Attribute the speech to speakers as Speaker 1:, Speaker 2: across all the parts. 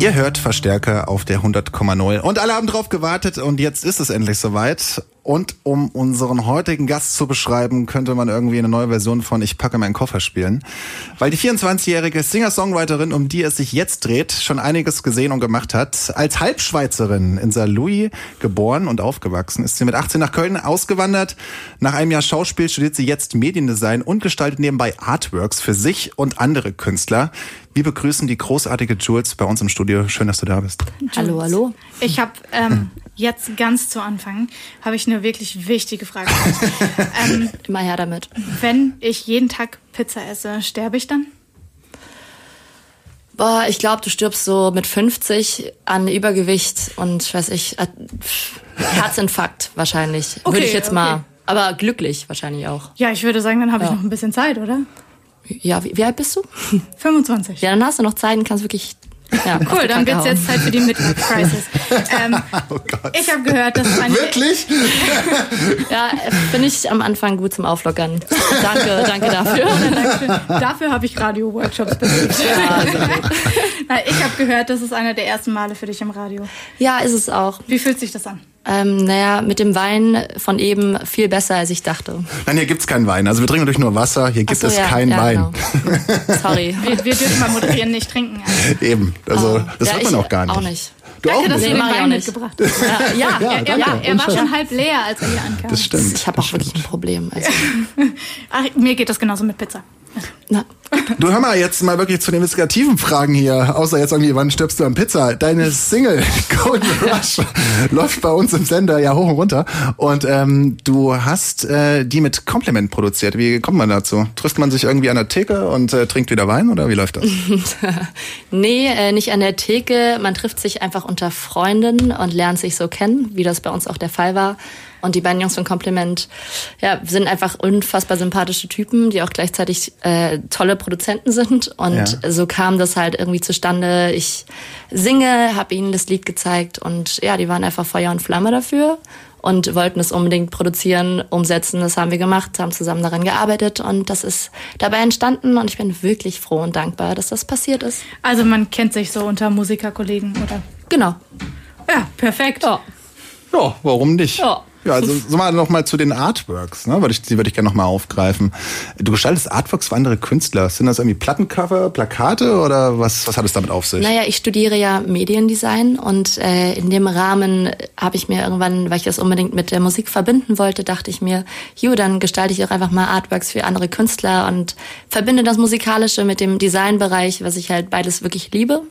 Speaker 1: Ihr hört Verstärker auf der 100,0 und alle haben drauf gewartet und jetzt ist es endlich soweit. Und um unseren heutigen Gast zu beschreiben, könnte man irgendwie eine neue Version von Ich packe meinen Koffer spielen. Weil die 24-jährige Singer-Songwriterin, um die es sich jetzt dreht, schon einiges gesehen und gemacht hat. Als Halbschweizerin in Saarlouis geboren und aufgewachsen, ist sie mit 18 nach Köln ausgewandert. Nach einem Jahr Schauspiel studiert sie jetzt Mediendesign und gestaltet nebenbei Artworks für sich und andere Künstler. Wir begrüßen die großartige Jules bei uns im Studio. Schön, dass du da bist.
Speaker 2: Hallo, hallo.
Speaker 3: Ich habe ähm, jetzt ganz zu Anfang habe ich eine wirklich wichtige Frage.
Speaker 2: ähm, Immer her damit.
Speaker 3: Wenn ich jeden Tag Pizza esse, sterbe ich dann?
Speaker 2: Boah, ich glaube, du stirbst so mit 50 an Übergewicht und weiß ich, Herzinfarkt wahrscheinlich. Okay, würde ich jetzt okay. mal. Aber glücklich wahrscheinlich auch.
Speaker 3: Ja, ich würde sagen, dann habe ja. ich noch ein bisschen Zeit, oder?
Speaker 2: Ja, wie, wie, alt bist du?
Speaker 3: 25.
Speaker 2: Ja, dann hast du noch Zeit und kannst wirklich. Ja,
Speaker 3: cool, dann wird es jetzt Zeit für die Midlife Crisis. Ähm, oh. Ich habe gehört, dass eine.
Speaker 1: Wirklich?
Speaker 2: ja, finde ich am Anfang gut zum Auflockern. Danke, danke dafür.
Speaker 3: Ja, dafür habe ich Radio-Workshops besucht. Ja, also ich habe gehört, das ist einer der ersten Male für dich im Radio.
Speaker 2: Ja, ist es auch.
Speaker 3: Wie fühlt sich das an?
Speaker 2: Ähm, naja, mit dem Wein von eben viel besser, als ich dachte.
Speaker 1: Nein, hier gibt's keinen Wein. Also wir trinken natürlich nur Wasser. Hier gibt so, es ja, keinen ja, Wein.
Speaker 2: Genau. Sorry.
Speaker 3: Wir, wir, dürfen mal moderieren, nicht trinken.
Speaker 1: Also. Eben. Also oh. das ja, wird man auch gar nicht.
Speaker 2: Auch nicht.
Speaker 3: Du Danke, auch dass du den Wein mitgebracht hast. Ja, ja, ja, ja, er war schon halb leer, als er hier ankam.
Speaker 1: Das stimmt.
Speaker 2: Ich habe auch wirklich ein Problem. Also.
Speaker 3: Ach, mir geht das genauso mit Pizza.
Speaker 1: Na. Du hör mal jetzt mal wirklich zu den investigativen Fragen hier, außer jetzt irgendwie, wann stirbst du an Pizza? Deine Single Golden Rush läuft bei uns im Sender ja hoch und runter und ähm, du hast äh, die mit Kompliment produziert. Wie kommt man dazu? Trifft man sich irgendwie an der Theke und äh, trinkt wieder Wein oder wie läuft das?
Speaker 2: nee, äh, nicht an der Theke. Man trifft sich einfach unter Freunden und lernt sich so kennen, wie das bei uns auch der Fall war. Und die beiden Jungs von Compliment ja, sind einfach unfassbar sympathische Typen, die auch gleichzeitig äh, tolle Produzenten sind. Und ja. so kam das halt irgendwie zustande. Ich singe, habe ihnen das Lied gezeigt und ja, die waren einfach Feuer und Flamme dafür und wollten es unbedingt produzieren, umsetzen. Das haben wir gemacht, haben zusammen daran gearbeitet und das ist dabei entstanden und ich bin wirklich froh und dankbar, dass das passiert ist.
Speaker 3: Also man kennt sich so unter Musikerkollegen, oder?
Speaker 2: Genau.
Speaker 3: Ja, perfekt.
Speaker 1: Ja, ja warum nicht?
Speaker 2: Ja.
Speaker 1: Ja, also so mal noch mal zu den Artworks, ne? Würde ich, die würde ich gerne noch mal aufgreifen. Du gestaltest Artworks für andere Künstler. Sind das irgendwie Plattencover, Plakate oder was, was hat es damit auf sich?
Speaker 2: Naja, ich studiere ja Mediendesign und äh, in dem Rahmen habe ich mir irgendwann, weil ich das unbedingt mit der Musik verbinden wollte, dachte ich mir, jo, dann gestalte ich auch einfach mal Artworks für andere Künstler und verbinde das Musikalische mit dem Designbereich, was ich halt beides wirklich liebe.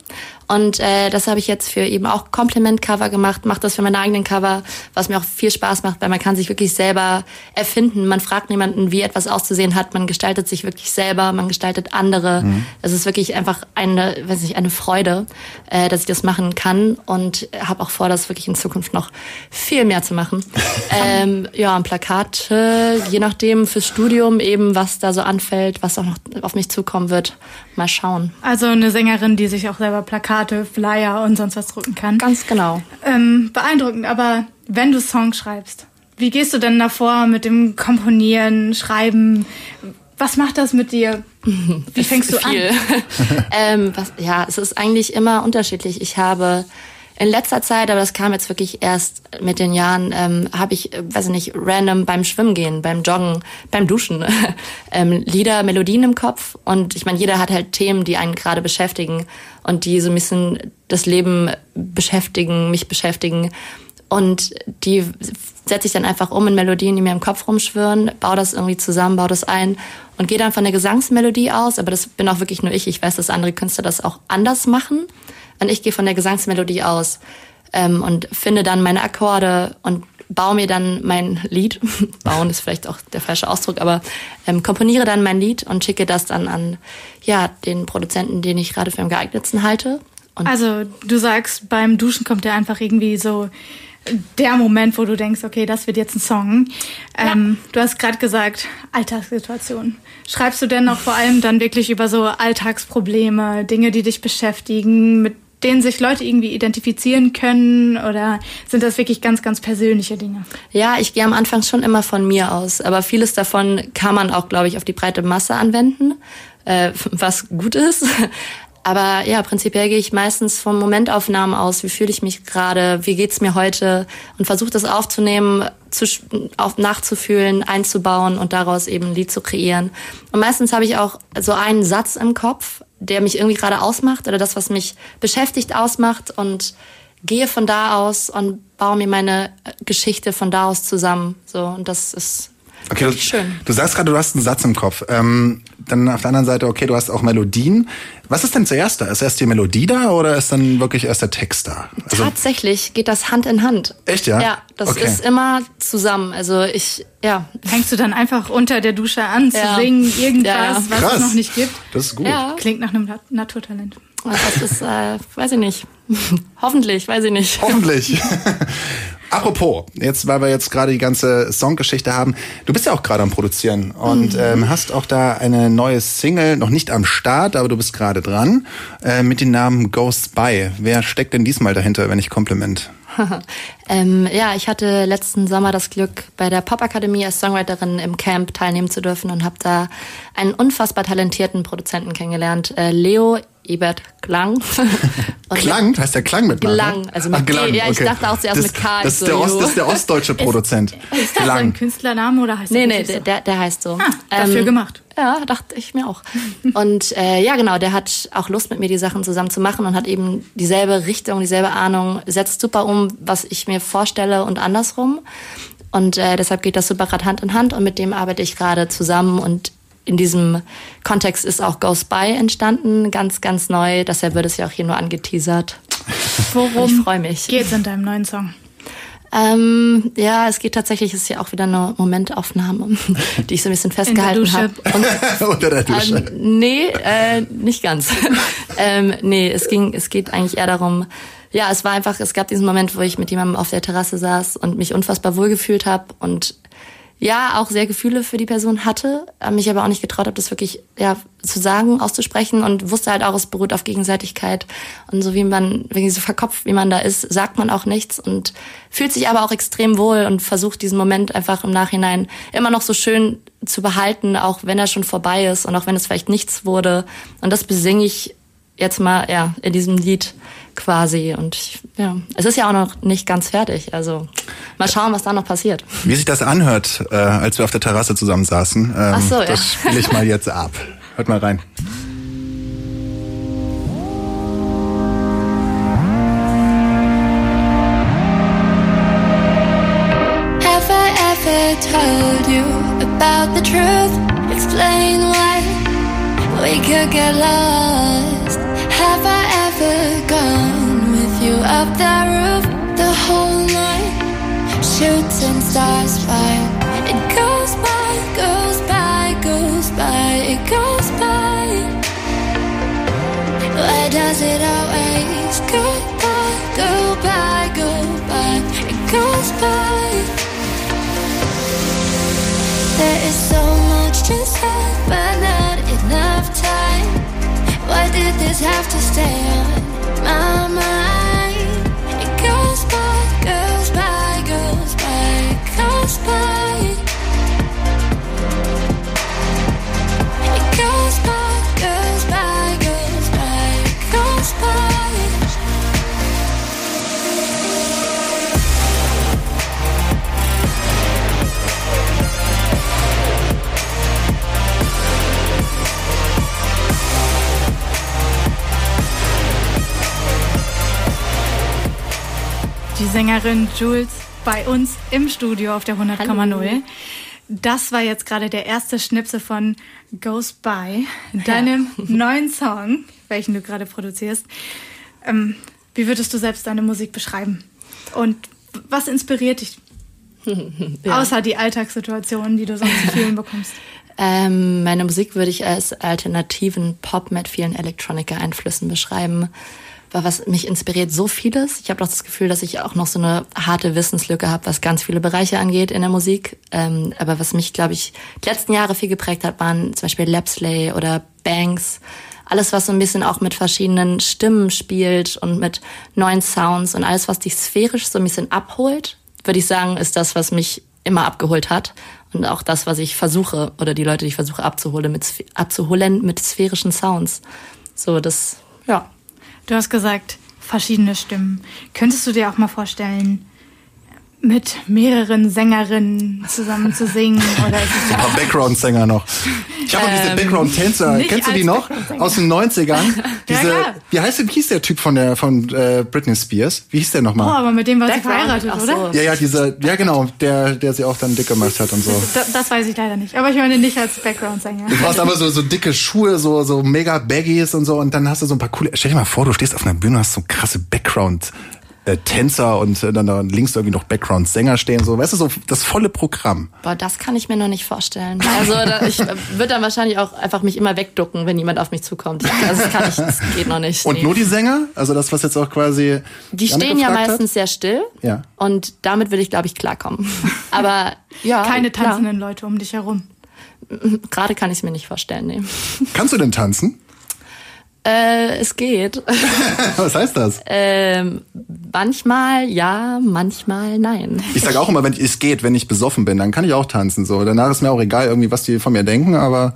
Speaker 2: Und äh, das habe ich jetzt für eben auch Kompliment-Cover gemacht, mache das für meine eigenen Cover, was mir auch viel Spaß macht, weil man kann sich wirklich selber erfinden. Man fragt niemanden, wie etwas auszusehen hat. Man gestaltet sich wirklich selber, man gestaltet andere. Mhm. Es ist wirklich einfach eine, weiß nicht, eine Freude, äh, dass ich das machen kann und habe auch vor, das wirklich in Zukunft noch viel mehr zu machen. ähm, ja, ein Plakat, äh, je nachdem fürs Studium eben, was da so anfällt, was auch noch auf mich zukommen wird. Mal schauen.
Speaker 3: Also eine Sängerin, die sich auch selber Plakat Plakate, Flyer und sonst was drucken kann.
Speaker 2: Ganz genau.
Speaker 3: Ähm, beeindruckend, aber wenn du Songs schreibst, wie gehst du denn davor mit dem Komponieren, Schreiben? Was macht das mit dir? Wie fängst du
Speaker 2: Viel. an? ähm, was, ja, es ist eigentlich immer unterschiedlich. Ich habe in letzter Zeit, aber das kam jetzt wirklich erst mit den Jahren, ähm, habe ich, weiß ich nicht, random beim Schwimmen gehen, beim Joggen, beim Duschen, ähm, Lieder, Melodien im Kopf. Und ich meine, jeder hat halt Themen, die einen gerade beschäftigen und die so ein bisschen das Leben beschäftigen, mich beschäftigen. Und die setze ich dann einfach um in Melodien, die mir im Kopf rumschwirren, baue das irgendwie zusammen, baue das ein und gehe dann von der Gesangsmelodie aus. Aber das bin auch wirklich nur ich. Ich weiß, dass andere Künstler das auch anders machen. Und ich gehe von der Gesangsmelodie aus ähm, und finde dann meine Akkorde und baue mir dann mein Lied. Bauen ist vielleicht auch der falsche Ausdruck, aber ähm, komponiere dann mein Lied und schicke das dann an ja den Produzenten, den ich gerade für am geeignetsten halte.
Speaker 3: Und also du sagst, beim Duschen kommt ja einfach irgendwie so der Moment, wo du denkst, okay, das wird jetzt ein Song. Ähm, ja. Du hast gerade gesagt, Alltagssituation. Schreibst du denn noch vor allem dann wirklich über so Alltagsprobleme, Dinge, die dich beschäftigen, mit denen sich Leute irgendwie identifizieren können oder sind das wirklich ganz, ganz persönliche Dinge?
Speaker 2: Ja, ich gehe am Anfang schon immer von mir aus, aber vieles davon kann man auch, glaube ich, auf die breite Masse anwenden, äh, was gut ist. Aber ja, prinzipiell gehe ich meistens von Momentaufnahmen aus. Wie fühle ich mich gerade? Wie geht's mir heute? Und versuche das aufzunehmen, zu, auf, nachzufühlen, einzubauen und daraus eben ein Lied zu kreieren. Und meistens habe ich auch so einen Satz im Kopf, der mich irgendwie gerade ausmacht oder das, was mich beschäftigt, ausmacht und gehe von da aus und baue mir meine Geschichte von da aus zusammen. So und das ist
Speaker 1: Okay, du, schön. du sagst gerade, du hast einen Satz im Kopf. Ähm, dann auf der anderen Seite, okay, du hast auch Melodien. Was ist denn zuerst da? Ist erst die Melodie da oder ist dann wirklich erst der Text da?
Speaker 2: Also Tatsächlich geht das Hand in Hand.
Speaker 1: Echt, ja?
Speaker 2: Ja, das okay. ist immer zusammen. Also ich, ja.
Speaker 3: Fängst du dann einfach unter der Dusche an zu ja. singen, irgendwas, ja, ja. was Krass. es noch nicht gibt?
Speaker 1: Das ist gut.
Speaker 3: Ja. Klingt nach einem Naturtalent.
Speaker 2: Das ist, äh, weiß ich nicht. Hoffentlich, weiß ich nicht.
Speaker 1: Hoffentlich. Apropos, jetzt, weil wir jetzt gerade die ganze Songgeschichte haben, du bist ja auch gerade am Produzieren und mhm. ähm, hast auch da eine neue Single, noch nicht am Start, aber du bist gerade dran, äh, mit dem Namen Ghost By. Wer steckt denn diesmal dahinter, wenn nicht Kompliment?
Speaker 2: ähm, ja, ich hatte letzten Sommer das Glück, bei der Popakademie als Songwriterin im Camp teilnehmen zu dürfen und habe da einen unfassbar talentierten Produzenten kennengelernt, äh, Leo Ebert Klang.
Speaker 1: Klang? Heißt der Klang mit
Speaker 2: Klang, also mit Ach, Klang, Ja, ich okay. dachte auch zuerst das, mit K.
Speaker 1: Das ist, der Ost, das ist der ostdeutsche Produzent.
Speaker 3: Ist, ist das ein Künstlername oder heißt
Speaker 2: nee,
Speaker 3: der
Speaker 2: Nee, nee, der, der heißt so.
Speaker 3: Ah, dafür ähm, gemacht.
Speaker 2: Ja, dachte ich mir auch. und äh, ja, genau, der hat auch Lust mit mir die Sachen zusammen zu machen und hat eben dieselbe Richtung, dieselbe Ahnung, setzt super um, was ich mir vorstelle und andersrum. Und äh, deshalb geht das super gerade Hand in Hand und mit dem arbeite ich gerade zusammen und in diesem Kontext ist auch Ghost By entstanden, ganz, ganz neu. Deshalb wird es ja auch hier nur angeteasert.
Speaker 3: Worum ich freue mich. Geht's in deinem neuen Song?
Speaker 2: Ähm, ja, es geht tatsächlich, es ist ja auch wieder eine Momentaufnahme, die ich so ein bisschen festgehalten habe.
Speaker 1: Unter der Dusche.
Speaker 2: Ähm, nee, äh, nicht ganz. ähm, nee, es ging, es geht eigentlich eher darum, ja, es war einfach, es gab diesen Moment, wo ich mit jemandem auf der Terrasse saß und mich unfassbar wohlgefühlt habe und ja auch sehr Gefühle für die Person hatte, äh, mich aber auch nicht getraut habe, das wirklich ja zu sagen, auszusprechen und wusste halt auch, es beruht auf Gegenseitigkeit. Und so wie man, wenn so verkopft, wie man da ist, sagt man auch nichts und fühlt sich aber auch extrem wohl und versucht diesen Moment einfach im Nachhinein immer noch so schön zu behalten, auch wenn er schon vorbei ist und auch wenn es vielleicht nichts wurde. Und das besinge ich jetzt mal ja in diesem Lied quasi. Und ich, ja, es ist ja auch noch nicht ganz fertig. Also mal schauen, was da noch passiert.
Speaker 1: Wie sich das anhört, äh, als wir auf der Terrasse zusammen saßen. Ähm, Ach so, ja. Das spiele ich mal jetzt ab. Hört mal rein.
Speaker 4: Have I ever told you about the truth? Explain why we could get lost. Stars by. It goes by, goes by, goes by, it goes by. Why does it always go by, go by, go by? It goes by. There is so much to say, but not enough time. Why did this have to stay on
Speaker 3: Die Sängerin Jules bei uns im Studio auf der 100,0. Das war jetzt gerade der erste Schnipsel von Goes By, deinem ja. neuen Song, welchen du gerade produzierst. Ähm, wie würdest du selbst deine Musik beschreiben? Und was inspiriert dich? ja. Außer die Alltagssituationen, die du sonst zu vielen bekommst.
Speaker 2: Ähm, meine Musik würde ich als alternativen Pop mit vielen Electronica-Einflüssen beschreiben weil was mich inspiriert so vieles. Ich habe doch das Gefühl, dass ich auch noch so eine harte Wissenslücke habe, was ganz viele Bereiche angeht in der Musik. Ähm, aber was mich, glaube ich, die letzten Jahre viel geprägt hat, waren zum Beispiel Lapsley oder Banks. Alles, was so ein bisschen auch mit verschiedenen Stimmen spielt und mit neuen Sounds und alles, was dich sphärisch so ein bisschen abholt, würde ich sagen, ist das, was mich immer abgeholt hat. Und auch das, was ich versuche, oder die Leute, die ich versuche abzuholen mit, abzuholen mit sphärischen Sounds. So, das ja.
Speaker 3: Du hast gesagt, verschiedene Stimmen. Könntest du dir auch mal vorstellen, mit mehreren Sängerinnen zusammen zu singen? Oder ist es
Speaker 1: Ein paar Background-Sänger noch. Ich habe diese Background-Tänzer, kennst du die noch? Aus den 90ern? Diese,
Speaker 3: klar.
Speaker 1: wie heißt der, wie hieß der Typ von der, von äh, Britney Spears? Wie hieß der
Speaker 3: Oh,
Speaker 1: nochmal?
Speaker 3: aber mit dem war sie verheiratet,
Speaker 2: so.
Speaker 3: oder?
Speaker 1: Ja, ja, dieser, ja genau, der, der sie auch dann dick gemacht hat und so.
Speaker 3: Das, das weiß ich leider nicht. Aber ich meine nicht als Background-Sänger.
Speaker 1: Du brauchst aber so, so dicke Schuhe, so, so mega Baggies und so und dann hast du so ein paar coole, stell dir mal vor, du stehst auf einer Bühne, und hast so krasse Background, äh, Tänzer und äh, dann da links irgendwie noch Background-Sänger stehen, so, weißt du, so das volle Programm.
Speaker 2: Boah, das kann ich mir noch nicht vorstellen. Also da, ich würde dann wahrscheinlich auch einfach mich immer wegducken, wenn jemand auf mich zukommt. Also das kann ich, das geht noch nicht.
Speaker 1: Und
Speaker 2: nee.
Speaker 1: nur die Sänger? Also das, was jetzt auch quasi.
Speaker 2: Die stehen ja meistens sehr still.
Speaker 1: Ja.
Speaker 2: Und damit würde ich, glaube ich, klarkommen. Aber ja.
Speaker 3: Keine
Speaker 2: klar.
Speaker 3: tanzenden Leute um dich herum.
Speaker 2: Gerade kann ich es mir nicht vorstellen, nee.
Speaker 1: Hat. Kannst du denn tanzen?
Speaker 2: Äh, es geht.
Speaker 1: Was heißt das?
Speaker 2: ähm, manchmal ja, manchmal nein.
Speaker 1: Ich sage auch immer, wenn es geht, wenn ich besoffen bin, dann kann ich auch tanzen. So, danach ist mir auch egal, irgendwie, was die von mir denken, aber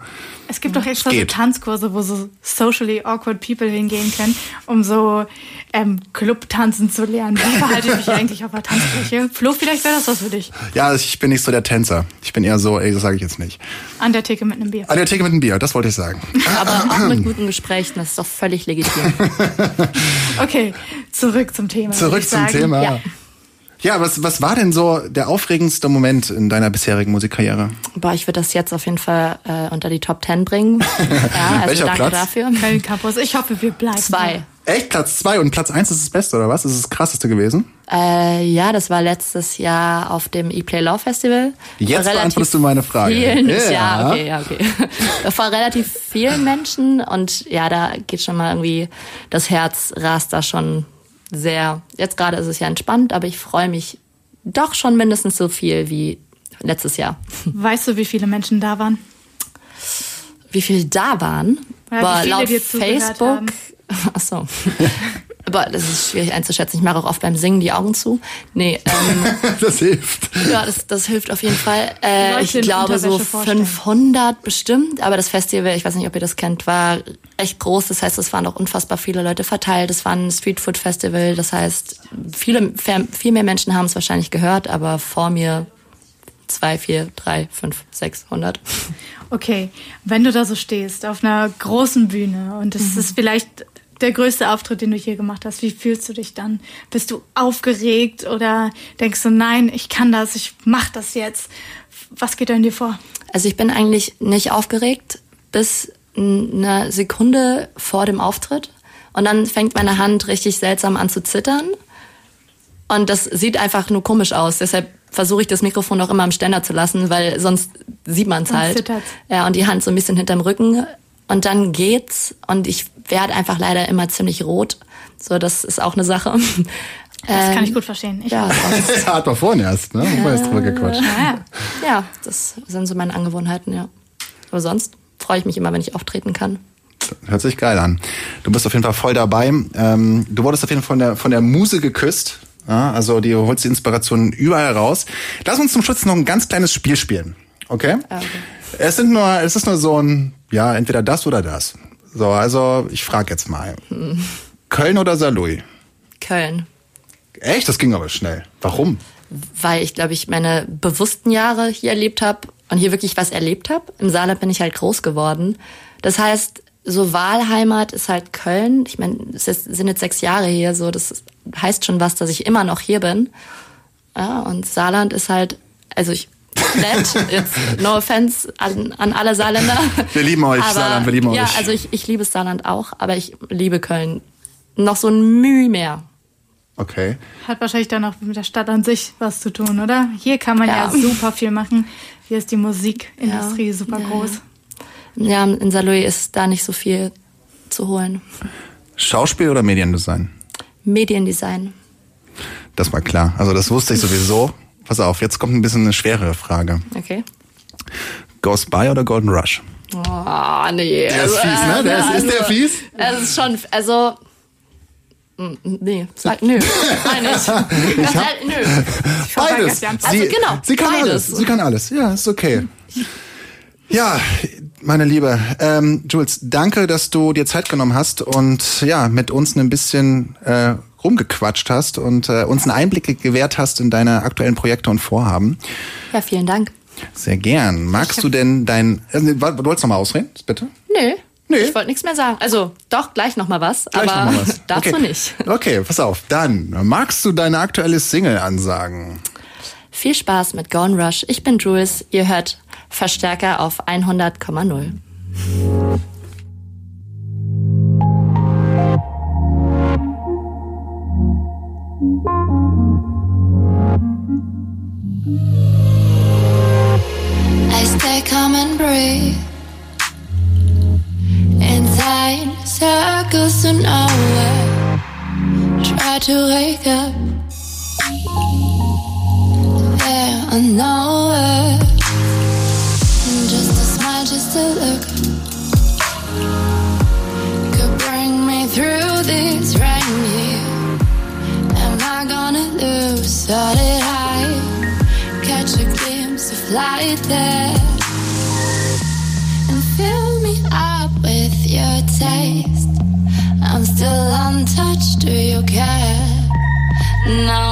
Speaker 3: Es gibt doch extra so. Tanzkurse, wo so socially awkward people hingehen können, um so ähm, Club-Tanzen zu lernen. Wie verhalte ich mich eigentlich auf der Tanzfläche? Flo, vielleicht wäre das was für dich.
Speaker 1: ja, ich bin nicht so der Tänzer. Ich bin eher so, ey, das sage ich jetzt nicht.
Speaker 3: An der Theke mit einem Bier.
Speaker 1: An der Theke mit einem Bier, das wollte ich sagen.
Speaker 2: Aber auch mit guten Gesprächen, das ist doch völlig legitim.
Speaker 3: Okay, zurück zum Thema.
Speaker 1: Zurück zum
Speaker 3: sagen.
Speaker 1: Thema.
Speaker 2: Ja.
Speaker 1: Ja, was, was war denn so der aufregendste Moment in deiner bisherigen Musikkarriere?
Speaker 2: Boah, ich würde das jetzt auf jeden Fall äh, unter die Top 10 bringen. Ja, also
Speaker 1: Welcher
Speaker 2: danke
Speaker 1: Platz?
Speaker 2: dafür.
Speaker 3: Köln Campus. Ich hoffe, wir bleiben.
Speaker 2: Zwei.
Speaker 1: Echt Platz zwei und Platz eins ist das Beste, oder was? Ist das krasseste gewesen?
Speaker 2: Äh, ja, das war letztes Jahr auf dem E-Play Law Festival.
Speaker 1: Jetzt
Speaker 2: Vor
Speaker 1: beantwortest du meine Frage.
Speaker 2: Vielen,
Speaker 1: Ja.
Speaker 2: ja. okay, ja, okay. Vor relativ vielen Menschen und ja, da geht schon mal irgendwie, das Herz rast da schon sehr. Jetzt gerade ist es ja entspannt, aber ich freue mich doch schon mindestens so viel wie letztes Jahr.
Speaker 3: Weißt du, wie viele Menschen da waren?
Speaker 2: Wie viel da waren?
Speaker 3: Ja,
Speaker 2: Boah,
Speaker 3: viele
Speaker 2: laut Facebook.
Speaker 3: haben.
Speaker 2: Aber das ist schwierig einzuschätzen. Ich mache auch oft beim Singen die Augen zu. Nee, ähm,
Speaker 1: Das hilft.
Speaker 2: ja, das, das hilft auf jeden Fall. Äh, ich glaube so
Speaker 3: Unterwäsche vorstellen.
Speaker 2: 500 bestimmt. Aber das Festival, ich weiß nicht, ob ihr das kennt, war echt groß. Das heißt, es waren auch unfassbar viele Leute verteilt. Es war ein Streetfood Festival. Das heißt, viele, viel mehr Menschen haben es wahrscheinlich gehört, aber vor mir zwei, vier, drei, fünf, sechshundert.
Speaker 3: Okay, wenn du da so stehst auf einer großen Bühne und es ist vielleicht der größte Auftritt, den du hier gemacht hast, wie fühlst du dich dann? Bist du aufgeregt oder denkst du, nein, ich kann das, ich mach das jetzt? Was geht da in dir vor?
Speaker 2: Also ich bin eigentlich nicht aufgeregt bis eine Sekunde vor dem Auftritt. Und dann fängt meine Hand richtig seltsam an zu zittern. Und das sieht einfach nur komisch aus. Deshalb versuche ich das Mikrofon auch immer am Ständer zu lassen, weil sonst sieht man es halt.
Speaker 3: zittert's.
Speaker 2: Ja, und die Hand so ein bisschen hinterm Rücken. Und dann geht's. Und ich werde einfach leider immer ziemlich rot. So, das ist auch eine Sache.
Speaker 3: Das kann ich gut verstehen. Ich
Speaker 2: Ja, sonst,
Speaker 1: Hat man vorhin erst, ne? Haben wir erst drüber gequatscht.
Speaker 3: Ja,
Speaker 2: ja, das sind so meine Angewohnheiten, ja. Aber sonst freue ich mich immer, wenn ich auftreten kann.
Speaker 1: Hört sich geil an. Du bist auf jeden Fall voll dabei. Ähm, du wurdest auf jeden Fall von der, von der Muse geküsst. Ja, also die holst die Inspiration überall raus. Lass uns zum Schluss noch ein ganz kleines Spiel spielen. Okay?
Speaker 2: Okay.
Speaker 1: Es sind nur, es ist nur so ein, ja, entweder das oder das. So, also ich frage jetzt mal. Köln oder Saarlouis?
Speaker 2: Köln.
Speaker 1: Echt? Das ging aber schnell. Warum?
Speaker 2: weil ich, glaube ich, meine bewussten Jahre hier erlebt habe und hier wirklich was erlebt habe. Im Saarland bin ich halt groß geworden. Das heißt, so Wahlheimat ist halt Köln. Ich meine, es sind jetzt sechs Jahre hier, so das heißt schon was, dass ich immer noch hier bin. Ja, und Saarland ist halt, also ich nett, jetzt no offense an, an alle Saarländer.
Speaker 1: Wir lieben euch,
Speaker 2: aber,
Speaker 1: Saarland, wir lieben
Speaker 2: ja,
Speaker 1: euch.
Speaker 2: also ich, ich liebe Saarland auch, aber ich liebe Köln noch so ein Mühe mehr.
Speaker 1: Okay.
Speaker 3: Hat wahrscheinlich dann auch mit der Stadt an sich was zu tun, oder? Hier kann man ja,
Speaker 2: Ja.
Speaker 3: super viel machen. Hier ist die Musikindustrie
Speaker 2: Ja.
Speaker 3: super
Speaker 2: Ja,
Speaker 3: groß.
Speaker 2: Ja, in Saarlouis ist da nicht so viel zu holen.
Speaker 1: Schauspiel oder Mediendesign?
Speaker 2: Mediendesign.
Speaker 1: Das war klar. Also das wusste ich sowieso. Pass auf, jetzt kommt ein bisschen eine schwerere Frage.
Speaker 2: Okay.
Speaker 1: Ghost by oder Golden Rush?
Speaker 2: Oh, nee.
Speaker 1: Der ist fies, ne? Der ist, ist der fies?
Speaker 2: Es ist schon, also. mm, Nee, sag nö. Nein, nicht. Ganz ehrlich, nö.
Speaker 1: Beides.
Speaker 3: die Antwort.
Speaker 1: Sie,
Speaker 2: Also genau,
Speaker 1: sie kann
Speaker 2: beides.
Speaker 1: alles. Sie kann alles. Ja, ist okay. Ja, meine Liebe. Ähm, Jules, danke, dass du dir Zeit genommen hast und ja, mit uns ein bisschen äh, rumgequatscht hast und äh, uns einen Einblick gewährt hast in deine aktuellen Projekte und Vorhaben.
Speaker 5: Ja, vielen Dank.
Speaker 1: Sehr gern. Magst du denn dein... Äh, du wolltest noch mal ausreden, bitte?
Speaker 5: Nö. Nee. Ich wollte nichts mehr sagen. Also doch, gleich noch mal was, gleich aber mal was. dazu
Speaker 1: okay.
Speaker 5: nicht.
Speaker 1: Okay, pass auf. Dann magst du deine aktuelle Single ansagen.
Speaker 5: Viel Spaß mit Gone Rush. Ich bin Jules. Ihr hört Verstärker auf 100,0.
Speaker 2: I stay calm and breathe inside circles to nowhere. Try to wake up. Now